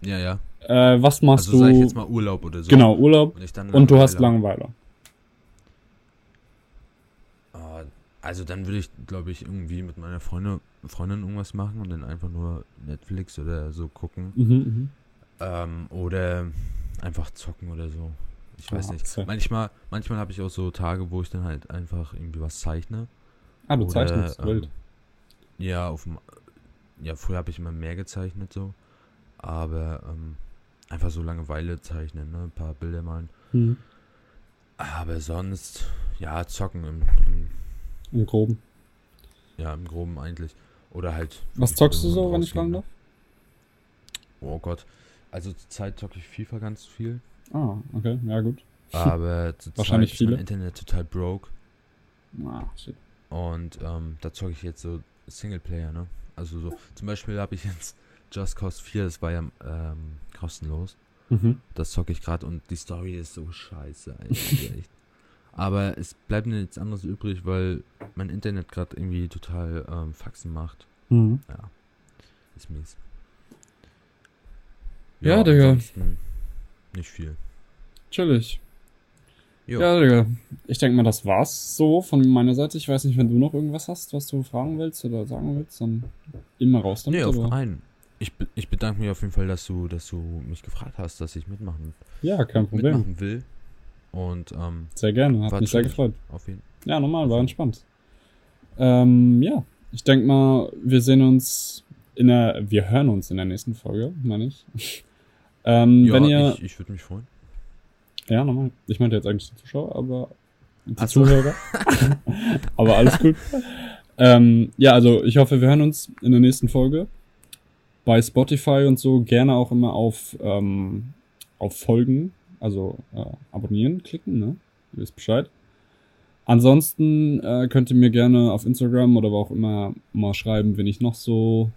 Ja, ja. Äh, was machst Also sag ich du? jetzt mal Urlaub oder so. genau, Urlaub Und, und du hast Langeweile Langeweile. hab. Äh, Also dann würde ich, glaube ich, irgendwie mit meiner Freundin, Freundin irgendwas machen und dann einfach nur Netflix oder so gucken. Mhm, mhm. Ähm, oder einfach zocken oder so. Ich weiß Ah, nicht. so. Manchmal, manchmal habe ich auch so Tage, wo ich dann halt einfach irgendwie was zeichne. Ah, du Oder, zeichnest, ähm, wild. Ja, auf dem, ja, früher habe ich immer mehr gezeichnet so. Aber ähm, einfach so Langeweile zeichnen, ne? Ein paar Bilder malen. Mhm. Aber sonst, ja, zocken im, im, Im Groben. ja, im Groben eigentlich. Oder halt. Was zockst du so, wenn ich fragen ne? darf? Oh Gott. Also zurzeit zocke ich FIFA ganz viel. Ah, okay, ja gut. Aber Wahrscheinlich ist mein viele. Internet total broke. Ah, shit. Und ähm, da zocke ich jetzt so Singleplayer, ne? Also so, zum Beispiel habe ich jetzt Just Cause 4, das war ja ähm, kostenlos. Mhm. Das zocke ich gerade und die Story ist so scheiße, eigentlich. Aber es bleibt mir nichts anderes übrig, weil mein Internet gerade irgendwie total ähm, Faxen macht. Mhm. Ja, ist mies. Ja, Digga. ansonsten Nicht viel. Chillig. Jo. Ja, Digga. Ich denke mal, das war's so von meiner Seite. Ich weiß nicht, wenn du noch irgendwas hast, was du fragen willst oder sagen willst, dann immer raus damit. Nee, auf aber- einen. Ich, ich bedanke mich auf jeden Fall, dass du, dass du mich gefragt hast, dass ich mitmachen, Ja, kein Problem. mitmachen will. Und ähm, Sehr gerne, hat mich sehr gefreut. auf jeden Ja, normal, war entspannt. Ähm, ja, ich denke mal, wir sehen uns in der, wir hören uns in der nächsten Folge, meine ich. ähm, Ja, wenn ihr, ich, ich würde mich freuen. ja, normal. Ich meinte jetzt eigentlich die Zuschauer, aber die Ach so. Zuhörer. aber alles gut. ähm, ja, also ich hoffe, wir hören uns in der nächsten Folge. Bei Spotify und so gerne auch immer auf, ähm, auf Folgen, also äh, abonnieren klicken, ne? Ihr wisst Bescheid. Ansonsten äh, könnt ihr mir gerne auf Instagram oder wo auch immer mal schreiben, wenn ich noch so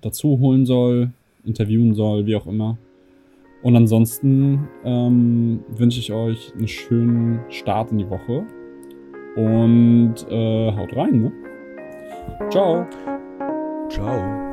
dazu holen soll, interviewen soll, wie auch immer. Und ansonsten ähm, wünsche ich euch einen schönen Start in die Woche. Und äh, haut rein, ne? Ciao. Ciao.